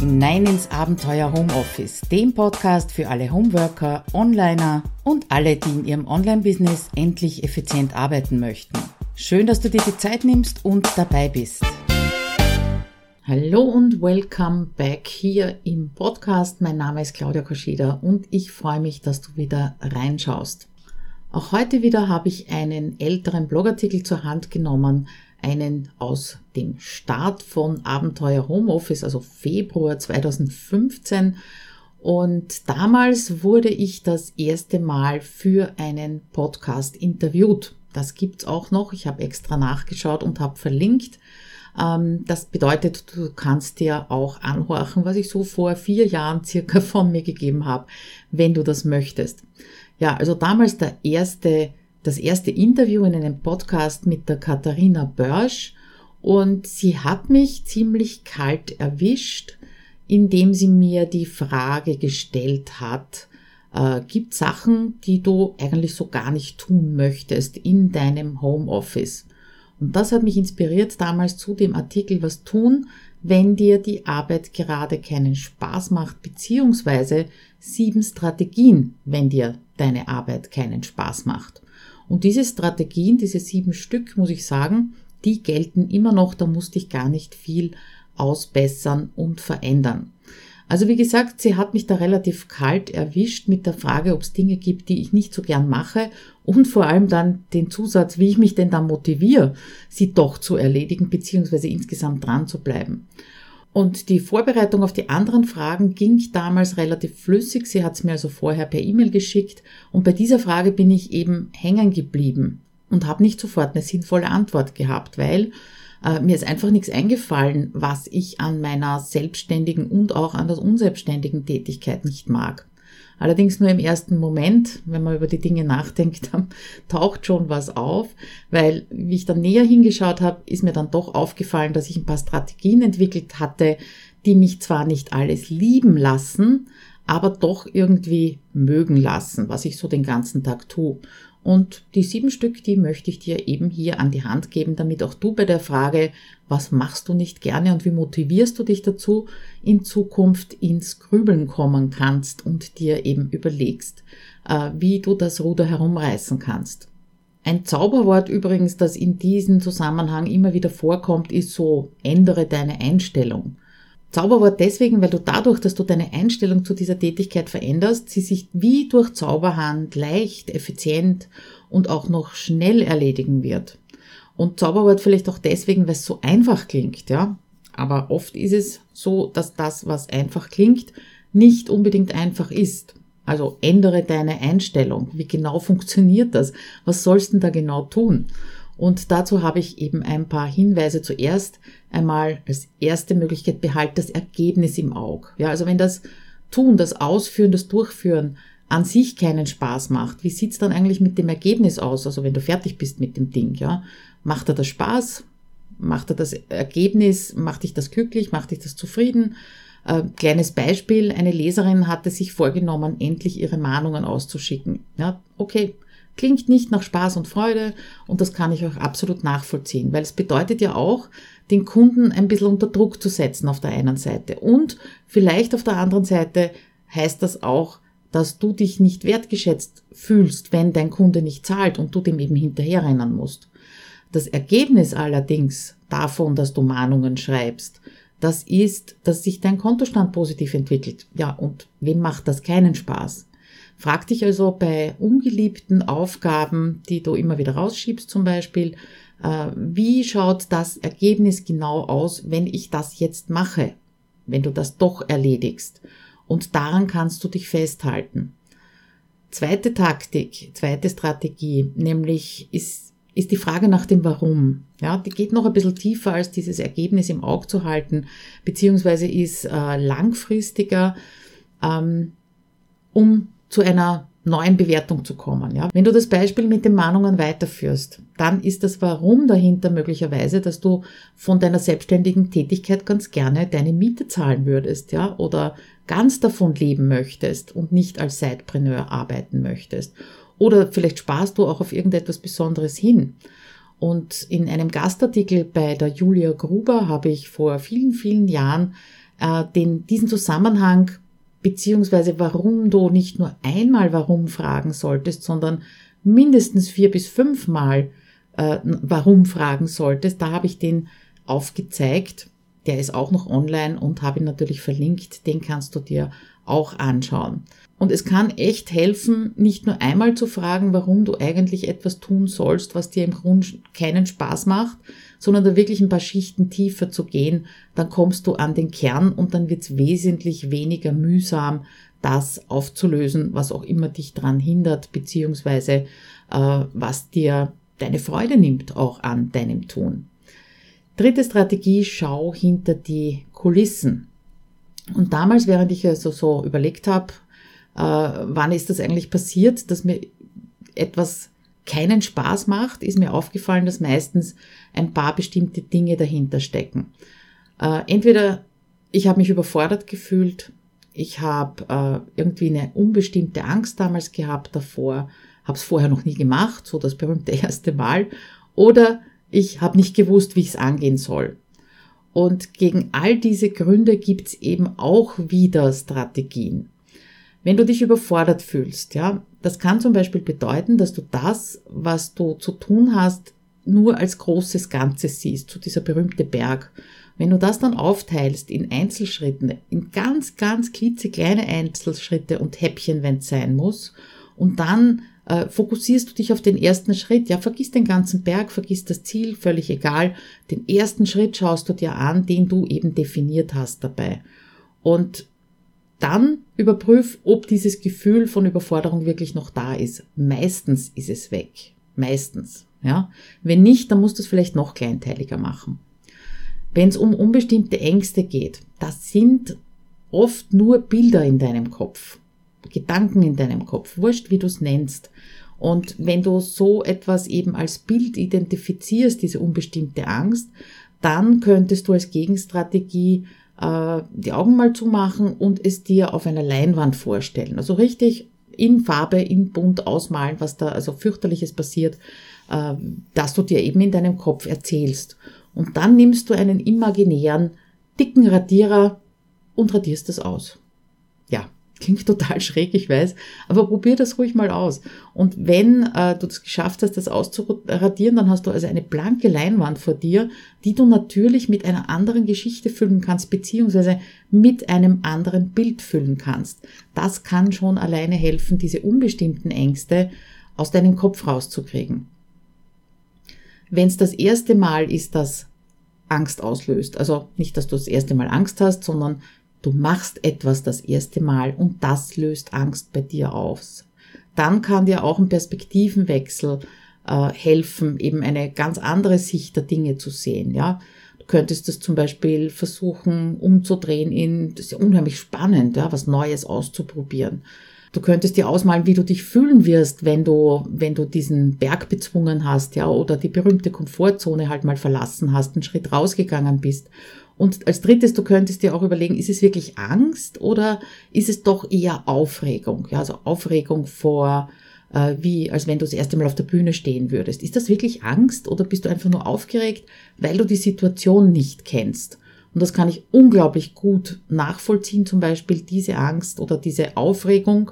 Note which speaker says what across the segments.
Speaker 1: hinein ins Abenteuer Homeoffice, dem Podcast für alle Homeworker, Onliner und alle, die in ihrem Online-Business endlich effizient arbeiten möchten. Schön, dass du dir die Zeit nimmst und dabei bist. Hallo und welcome back hier im Podcast. Mein Name ist Claudia Koschida und ich freue mich, dass du wieder reinschaust. Auch heute wieder habe ich einen älteren Blogartikel zur Hand genommen, einen aus dem Start von Abenteuer Homeoffice, also Februar 2015. Und damals wurde ich das erste Mal für einen Podcast interviewt. Das gibt's auch noch. Ich habe extra nachgeschaut und habe verlinkt. Ähm, das bedeutet, du kannst dir auch anhorchen, was ich so vor vier Jahren circa von mir gegeben habe, wenn du das möchtest. Ja, also damals der erste das erste Interview in einem Podcast mit der Katharina Börsch und sie hat mich ziemlich kalt erwischt, indem sie mir die Frage gestellt hat, äh, gibt Sachen, die du eigentlich so gar nicht tun möchtest in deinem Homeoffice. Und das hat mich inspiriert damals zu dem Artikel Was tun, wenn dir die Arbeit gerade keinen Spaß macht, beziehungsweise sieben Strategien, wenn dir deine Arbeit keinen Spaß macht. Und diese Strategien, diese sieben Stück, muss ich sagen, die gelten immer noch, da musste ich gar nicht viel ausbessern und verändern. Also wie gesagt, sie hat mich da relativ kalt erwischt mit der Frage, ob es Dinge gibt, die ich nicht so gern mache und vor allem dann den Zusatz, wie ich mich denn da motiviere, sie doch zu erledigen beziehungsweise insgesamt dran zu bleiben. Und die Vorbereitung auf die anderen Fragen ging damals relativ flüssig. Sie hat es mir also vorher per E-Mail geschickt. Und bei dieser Frage bin ich eben hängen geblieben und habe nicht sofort eine sinnvolle Antwort gehabt, weil äh, mir ist einfach nichts eingefallen, was ich an meiner selbstständigen und auch an der unselbstständigen Tätigkeit nicht mag. Allerdings nur im ersten Moment, wenn man über die Dinge nachdenkt, dann taucht schon was auf, weil wie ich dann näher hingeschaut habe, ist mir dann doch aufgefallen, dass ich ein paar Strategien entwickelt hatte, die mich zwar nicht alles lieben lassen, aber doch irgendwie mögen lassen, was ich so den ganzen Tag tue. Und die sieben Stück, die möchte ich dir eben hier an die Hand geben, damit auch du bei der Frage, was machst du nicht gerne und wie motivierst du dich dazu, in Zukunft ins Grübeln kommen kannst und dir eben überlegst, äh, wie du das Ruder herumreißen kannst. Ein Zauberwort übrigens, das in diesem Zusammenhang immer wieder vorkommt, ist so, ändere deine Einstellung. Zauberwort deswegen, weil du dadurch, dass du deine Einstellung zu dieser Tätigkeit veränderst, sie sich wie durch Zauberhand leicht, effizient und auch noch schnell erledigen wird. Und Zauberwort vielleicht auch deswegen, weil es so einfach klingt, ja. Aber oft ist es so, dass das, was einfach klingt, nicht unbedingt einfach ist. Also ändere deine Einstellung. Wie genau funktioniert das? Was sollst du denn da genau tun? Und dazu habe ich eben ein paar Hinweise. Zuerst einmal als erste Möglichkeit behalt das Ergebnis im Auge. Ja, also wenn das Tun, das Ausführen, das Durchführen an sich keinen Spaß macht, wie sieht's dann eigentlich mit dem Ergebnis aus? Also wenn du fertig bist mit dem Ding, ja, macht er das Spaß? Macht er das Ergebnis? Macht dich das glücklich? Macht dich das zufrieden? Äh, kleines Beispiel, eine Leserin hatte sich vorgenommen, endlich ihre Mahnungen auszuschicken. Ja, okay, Klingt nicht nach Spaß und Freude und das kann ich auch absolut nachvollziehen, weil es bedeutet ja auch, den Kunden ein bisschen unter Druck zu setzen auf der einen Seite. Und vielleicht auf der anderen Seite heißt das auch, dass du dich nicht wertgeschätzt fühlst, wenn dein Kunde nicht zahlt und du dem eben hinterherrennen musst. Das Ergebnis allerdings davon, dass du Mahnungen schreibst, das ist, dass sich dein Kontostand positiv entwickelt. Ja, und wem macht das keinen Spaß? Frag dich also bei ungeliebten Aufgaben, die du immer wieder rausschiebst zum Beispiel, äh, wie schaut das Ergebnis genau aus, wenn ich das jetzt mache, wenn du das doch erledigst. Und daran kannst du dich festhalten. Zweite Taktik, zweite Strategie, nämlich ist, ist die Frage nach dem Warum. Ja, die geht noch ein bisschen tiefer als dieses Ergebnis im Auge zu halten, beziehungsweise ist äh, langfristiger, ähm, um zu einer neuen Bewertung zu kommen. Ja? Wenn du das Beispiel mit den Mahnungen weiterführst, dann ist das Warum dahinter möglicherweise, dass du von deiner selbstständigen Tätigkeit ganz gerne deine Miete zahlen würdest, ja, oder ganz davon leben möchtest und nicht als Sidepreneur arbeiten möchtest. Oder vielleicht sparst du auch auf irgendetwas Besonderes hin. Und in einem Gastartikel bei der Julia Gruber habe ich vor vielen, vielen Jahren äh, den, diesen Zusammenhang beziehungsweise warum du nicht nur einmal warum fragen solltest, sondern mindestens vier bis fünfmal äh, warum fragen solltest. Da habe ich den aufgezeigt. Der ist auch noch online und habe ihn natürlich verlinkt. Den kannst du dir auch anschauen. Und es kann echt helfen, nicht nur einmal zu fragen, warum du eigentlich etwas tun sollst, was dir im Grunde keinen Spaß macht, sondern da wirklich ein paar Schichten tiefer zu gehen, dann kommst du an den Kern und dann wird es wesentlich weniger mühsam, das aufzulösen, was auch immer dich dran hindert, beziehungsweise äh, was dir deine Freude nimmt auch an deinem Tun. Dritte Strategie, schau hinter die Kulissen. Und damals, während ich also so überlegt habe, äh, wann ist das eigentlich passiert, dass mir etwas keinen Spaß macht, ist mir aufgefallen, dass meistens ein paar bestimmte Dinge dahinter stecken. Äh, entweder ich habe mich überfordert gefühlt, ich habe äh, irgendwie eine unbestimmte Angst damals gehabt davor, habe es vorher noch nie gemacht, so das berühmte erste Mal, oder ich habe nicht gewusst, wie ich es angehen soll. Und gegen all diese Gründe gibt es eben auch wieder Strategien. Wenn du dich überfordert fühlst, ja, das kann zum Beispiel bedeuten, dass du das, was du zu tun hast, nur als großes Ganzes siehst, so dieser berühmte Berg. Wenn du das dann aufteilst in Einzelschritten, in ganz, ganz klitzekleine Einzelschritte und Häppchen, wenn es sein muss, und dann äh, fokussierst du dich auf den ersten Schritt. Ja, vergiss den ganzen Berg, vergiss das Ziel, völlig egal. Den ersten Schritt schaust du dir an, den du eben definiert hast dabei. Und dann überprüf, ob dieses Gefühl von Überforderung wirklich noch da ist. Meistens ist es weg. Meistens. Ja. Wenn nicht, dann musst du es vielleicht noch kleinteiliger machen. Wenn es um unbestimmte Ängste geht, das sind oft nur Bilder in deinem Kopf. Gedanken in deinem Kopf, wurscht wie du es nennst. Und wenn du so etwas eben als Bild identifizierst, diese unbestimmte Angst, dann könntest du als Gegenstrategie äh, die Augen mal zumachen und es dir auf einer Leinwand vorstellen. Also richtig in Farbe, in Bunt ausmalen, was da also fürchterliches passiert, äh, dass du dir eben in deinem Kopf erzählst. Und dann nimmst du einen imaginären, dicken Radierer und radierst es aus. Klingt total schräg, ich weiß, aber probier das ruhig mal aus. Und wenn äh, du es geschafft hast, das auszuradieren, dann hast du also eine blanke Leinwand vor dir, die du natürlich mit einer anderen Geschichte füllen kannst, beziehungsweise mit einem anderen Bild füllen kannst. Das kann schon alleine helfen, diese unbestimmten Ängste aus deinem Kopf rauszukriegen. Wenn es das erste Mal ist, dass Angst auslöst, also nicht, dass du das erste Mal Angst hast, sondern Du machst etwas das erste Mal und das löst Angst bei dir aus. Dann kann dir auch ein Perspektivenwechsel äh, helfen, eben eine ganz andere Sicht der Dinge zu sehen. Ja, du könntest das zum Beispiel versuchen umzudrehen in, das ist ja unheimlich spannend, ja, was Neues auszuprobieren. Du könntest dir ausmalen, wie du dich fühlen wirst, wenn du, wenn du diesen Berg bezwungen hast, ja, oder die berühmte Komfortzone halt mal verlassen hast, einen Schritt rausgegangen bist und als drittes, du könntest dir auch überlegen, ist es wirklich Angst oder ist es doch eher Aufregung? Ja, also Aufregung vor, äh, wie, als wenn du das erste Mal auf der Bühne stehen würdest. Ist das wirklich Angst oder bist du einfach nur aufgeregt, weil du die Situation nicht kennst? Und das kann ich unglaublich gut nachvollziehen, zum Beispiel diese Angst oder diese Aufregung,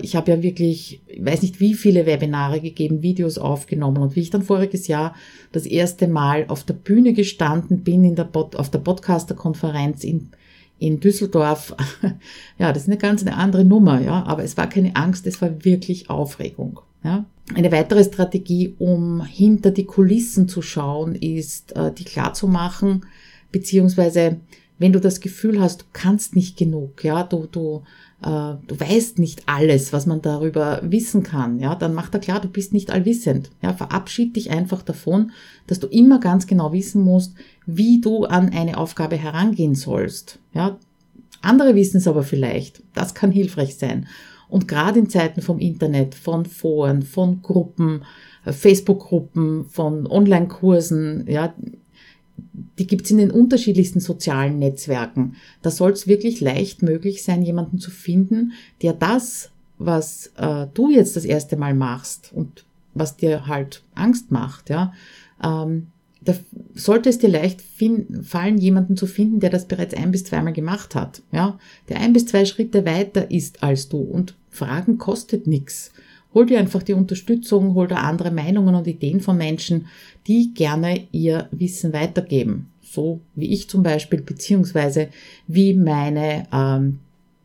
Speaker 1: ich habe ja wirklich, ich weiß nicht wie viele Webinare gegeben, Videos aufgenommen und wie ich dann voriges Jahr das erste Mal auf der Bühne gestanden bin in der Pod, auf der Podcaster-Konferenz in, in Düsseldorf. ja, das ist eine ganz eine andere Nummer, ja, aber es war keine Angst, es war wirklich Aufregung. Ja. Eine weitere Strategie, um hinter die Kulissen zu schauen, ist, äh, die klar zu machen, beziehungsweise wenn du das Gefühl hast, du kannst nicht genug, ja, du, du äh, du weißt nicht alles, was man darüber wissen kann, ja, dann macht er klar, du bist nicht allwissend. Ja, verabschied dich einfach davon, dass du immer ganz genau wissen musst, wie du an eine Aufgabe herangehen sollst. Ja, andere wissen es aber vielleicht. Das kann hilfreich sein. Und gerade in Zeiten vom Internet, von Foren, von Gruppen, äh, Facebook-Gruppen, von Online-Kursen, ja, die gibt's in den unterschiedlichsten sozialen Netzwerken. Da soll es wirklich leicht möglich sein, jemanden zu finden, der das, was äh, du jetzt das erste Mal machst und was dir halt Angst macht, ja, ähm, da sollte es dir leicht fallen, jemanden zu finden, der das bereits ein bis zweimal gemacht hat, ja, der ein bis zwei Schritte weiter ist als du und Fragen kostet nichts. Hol dir einfach die Unterstützung, hol dir andere Meinungen und Ideen von Menschen, die gerne ihr Wissen weitergeben. So wie ich zum Beispiel, beziehungsweise wie meine ähm,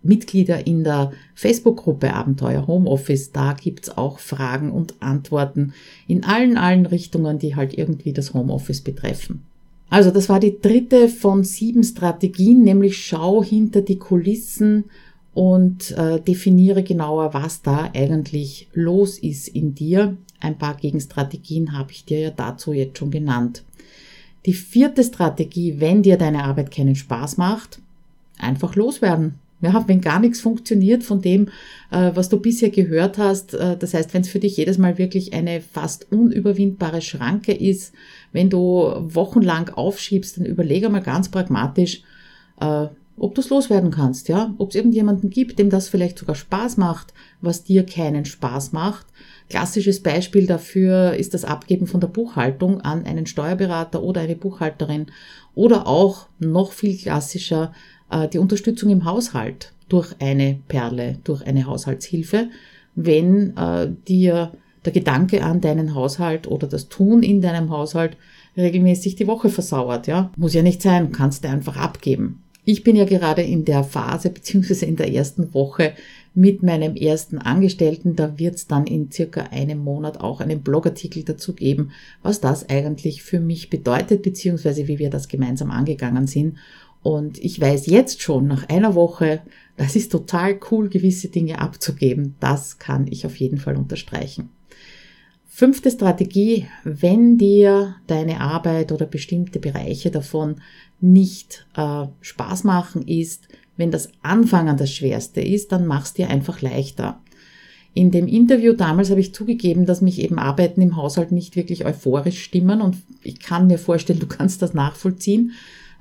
Speaker 1: Mitglieder in der Facebook-Gruppe Abenteuer Homeoffice. Da gibt's auch Fragen und Antworten in allen, allen Richtungen, die halt irgendwie das Homeoffice betreffen. Also das war die dritte von sieben Strategien, nämlich schau hinter die Kulissen und äh, definiere genauer, was da eigentlich los ist in dir. Ein paar Gegenstrategien habe ich dir ja dazu jetzt schon genannt. Die vierte Strategie, wenn dir deine Arbeit keinen Spaß macht, einfach loswerden. Ja, wenn gar nichts funktioniert von dem, äh, was du bisher gehört hast, äh, das heißt, wenn es für dich jedes Mal wirklich eine fast unüberwindbare Schranke ist, wenn du wochenlang aufschiebst, dann überlege mal ganz pragmatisch, äh, ob du es loswerden kannst, ja, ob es irgendjemanden gibt, dem das vielleicht sogar Spaß macht, was dir keinen Spaß macht. Klassisches Beispiel dafür ist das Abgeben von der Buchhaltung an einen Steuerberater oder eine Buchhalterin oder auch noch viel klassischer äh, die Unterstützung im Haushalt durch eine Perle, durch eine Haushaltshilfe, wenn äh, dir der Gedanke an deinen Haushalt oder das Tun in deinem Haushalt regelmäßig die Woche versauert, ja. Muss ja nicht sein, kannst du einfach abgeben. Ich bin ja gerade in der Phase beziehungsweise in der ersten Woche mit meinem ersten Angestellten. Da wird es dann in circa einem Monat auch einen Blogartikel dazu geben, was das eigentlich für mich bedeutet, beziehungsweise wie wir das gemeinsam angegangen sind. Und ich weiß jetzt schon nach einer Woche, das ist total cool, gewisse Dinge abzugeben. Das kann ich auf jeden Fall unterstreichen. Fünfte Strategie, wenn dir deine Arbeit oder bestimmte Bereiche davon nicht äh, Spaß machen ist, wenn das Anfangen das Schwerste ist, dann mach's dir einfach leichter. In dem Interview damals habe ich zugegeben, dass mich eben Arbeiten im Haushalt nicht wirklich euphorisch stimmen und ich kann mir vorstellen, du kannst das nachvollziehen.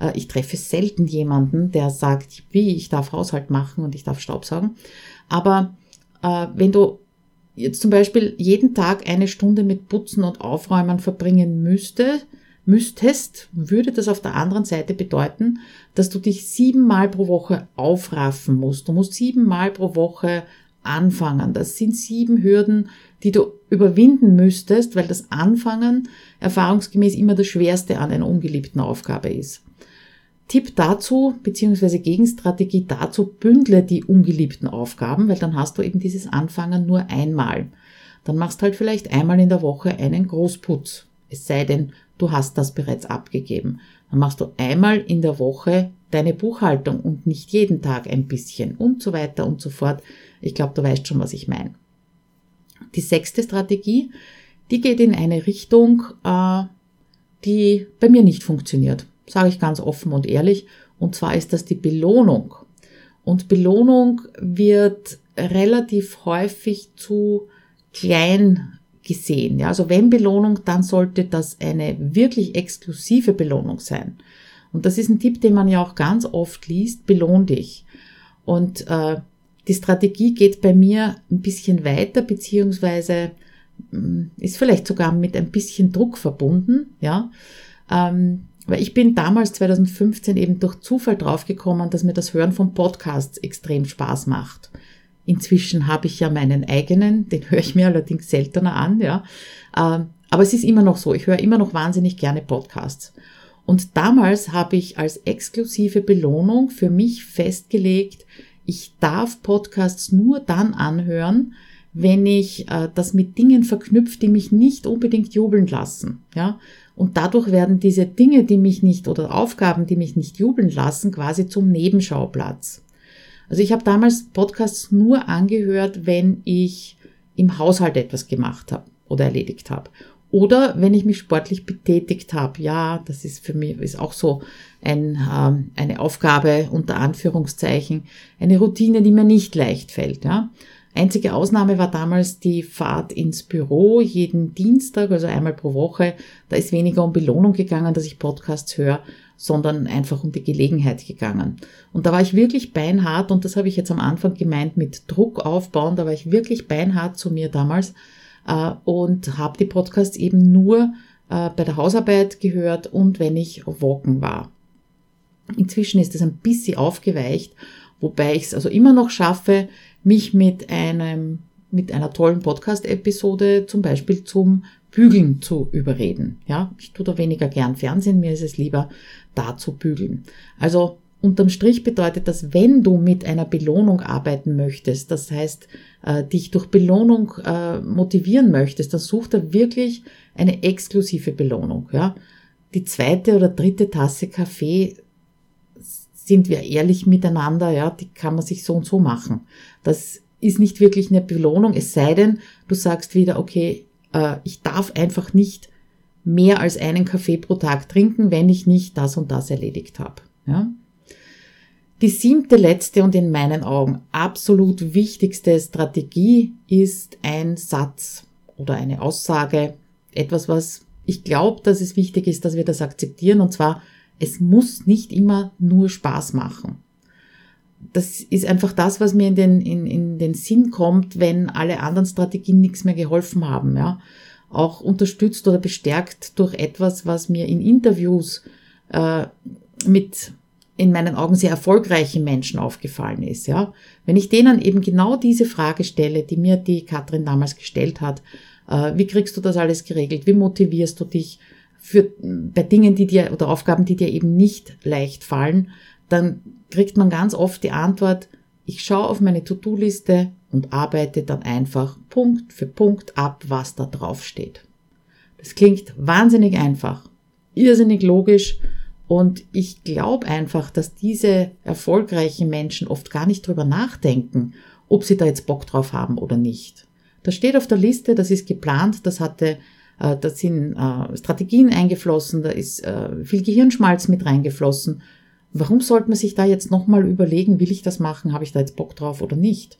Speaker 1: Äh, ich treffe selten jemanden, der sagt, wie, ich darf Haushalt machen und ich darf Staubsaugen. Aber äh, wenn du jetzt zum Beispiel jeden Tag eine Stunde mit Putzen und Aufräumen verbringen müsste, müsstest, würde das auf der anderen Seite bedeuten, dass du dich siebenmal pro Woche aufraffen musst. Du musst siebenmal pro Woche anfangen. Das sind sieben Hürden, die du überwinden müsstest, weil das Anfangen erfahrungsgemäß immer das Schwerste an einer ungeliebten Aufgabe ist. Tipp dazu, beziehungsweise Gegenstrategie dazu, bündle die ungeliebten Aufgaben, weil dann hast du eben dieses Anfangen nur einmal. Dann machst halt vielleicht einmal in der Woche einen Großputz. Es sei denn, du hast das bereits abgegeben. Dann machst du einmal in der Woche deine Buchhaltung und nicht jeden Tag ein bisschen und so weiter und so fort. Ich glaube, du weißt schon, was ich meine. Die sechste Strategie, die geht in eine Richtung, äh, die bei mir nicht funktioniert sage ich ganz offen und ehrlich. Und zwar ist das die Belohnung. Und Belohnung wird relativ häufig zu klein gesehen. Ja, also wenn Belohnung, dann sollte das eine wirklich exklusive Belohnung sein. Und das ist ein Tipp, den man ja auch ganz oft liest, belohn dich. Und äh, die Strategie geht bei mir ein bisschen weiter, beziehungsweise mm, ist vielleicht sogar mit ein bisschen Druck verbunden. Ja, ähm, weil ich bin damals 2015 eben durch Zufall draufgekommen, dass mir das Hören von Podcasts extrem Spaß macht. Inzwischen habe ich ja meinen eigenen, den höre ich mir allerdings seltener an, ja. Ähm, aber es ist immer noch so, ich höre immer noch wahnsinnig gerne Podcasts. Und damals habe ich als exklusive Belohnung für mich festgelegt, ich darf Podcasts nur dann anhören, wenn ich äh, das mit Dingen verknüpft, die mich nicht unbedingt jubeln lassen. Ja? Und dadurch werden diese Dinge, die mich nicht oder Aufgaben, die mich nicht jubeln lassen, quasi zum Nebenschauplatz. Also ich habe damals Podcasts nur angehört, wenn ich im Haushalt etwas gemacht habe oder erledigt habe. Oder wenn ich mich sportlich betätigt habe. Ja, das ist für mich ist auch so ein, äh, eine Aufgabe unter Anführungszeichen, eine Routine, die mir nicht leicht fällt. Ja. Einzige Ausnahme war damals die Fahrt ins Büro jeden Dienstag, also einmal pro Woche. Da ist weniger um Belohnung gegangen, dass ich Podcasts höre, sondern einfach um die Gelegenheit gegangen. Und da war ich wirklich beinhart und das habe ich jetzt am Anfang gemeint mit Druck aufbauen. Da war ich wirklich beinhart zu mir damals äh, und habe die Podcasts eben nur äh, bei der Hausarbeit gehört und wenn ich walken war. Inzwischen ist es ein bisschen aufgeweicht, wobei ich es also immer noch schaffe, mich mit einem mit einer tollen Podcast-Episode zum Beispiel zum Bügeln zu überreden. Ja, ich tue da weniger gern Fernsehen, mir ist es lieber da zu bügeln. Also unterm Strich bedeutet das, wenn du mit einer Belohnung arbeiten möchtest, das heißt, äh, dich durch Belohnung äh, motivieren möchtest, dann such da wirklich eine exklusive Belohnung. Ja, die zweite oder dritte Tasse Kaffee sind wir ehrlich miteinander, ja, die kann man sich so und so machen. Das ist nicht wirklich eine Belohnung, es sei denn, du sagst wieder, okay, äh, ich darf einfach nicht mehr als einen Kaffee pro Tag trinken, wenn ich nicht das und das erledigt habe. Ja? Die siebte, letzte und in meinen Augen absolut wichtigste Strategie ist ein Satz oder eine Aussage, etwas, was ich glaube, dass es wichtig ist, dass wir das akzeptieren, und zwar, es muss nicht immer nur Spaß machen das ist einfach das, was mir in den, in, in den Sinn kommt, wenn alle anderen Strategien nichts mehr geholfen haben. Ja? Auch unterstützt oder bestärkt durch etwas, was mir in Interviews äh, mit in meinen Augen sehr erfolgreichen Menschen aufgefallen ist. Ja? Wenn ich denen eben genau diese Frage stelle, die mir die Katrin damals gestellt hat, äh, wie kriegst du das alles geregelt? Wie motivierst du dich für, bei Dingen, die dir oder Aufgaben, die dir eben nicht leicht fallen? dann kriegt man ganz oft die Antwort, ich schaue auf meine To-Do-Liste und arbeite dann einfach Punkt für Punkt ab, was da drauf steht. Das klingt wahnsinnig einfach, irrsinnig logisch und ich glaube einfach, dass diese erfolgreichen Menschen oft gar nicht drüber nachdenken, ob sie da jetzt Bock drauf haben oder nicht. Das steht auf der Liste, das ist geplant, das hatte, äh, da sind äh, Strategien eingeflossen, da ist äh, viel Gehirnschmalz mit reingeflossen Warum sollte man sich da jetzt nochmal überlegen, will ich das machen, habe ich da jetzt Bock drauf oder nicht?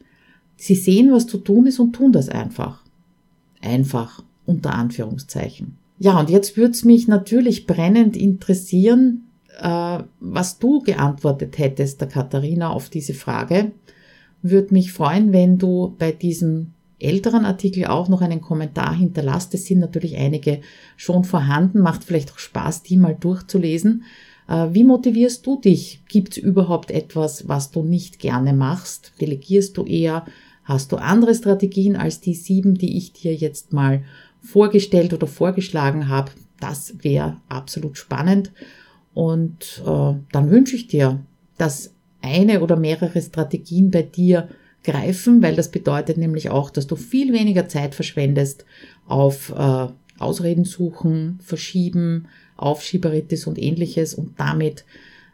Speaker 1: Sie sehen, was zu tun ist und tun das einfach. Einfach, unter Anführungszeichen. Ja, und jetzt würde es mich natürlich brennend interessieren, äh, was du geantwortet hättest, der Katharina, auf diese Frage. Würde mich freuen, wenn du bei diesem älteren Artikel auch noch einen Kommentar hinterlasst. Es sind natürlich einige schon vorhanden, macht vielleicht auch Spaß, die mal durchzulesen. Äh, wie motivierst du dich? Gibt es überhaupt etwas, was du nicht gerne machst? Delegierst du eher? Hast du andere Strategien als die sieben, die ich dir jetzt mal vorgestellt oder vorgeschlagen habe? Das wäre absolut spannend. Und äh, dann wünsche ich dir, dass eine oder mehrere Strategien bei dir greifen, weil das bedeutet nämlich auch, dass du viel weniger Zeit verschwendest auf äh, Ausreden suchen, verschieben, Aufschieberitis und ähnliches und damit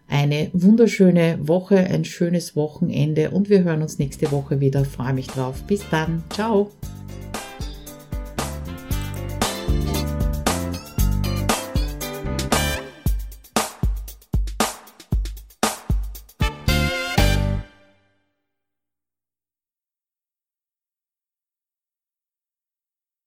Speaker 1: eine wunderschöne Woche, ein schönes Wochenende und wir hören uns nächste Woche wieder. Freue mich drauf. Bis dann. Ciao.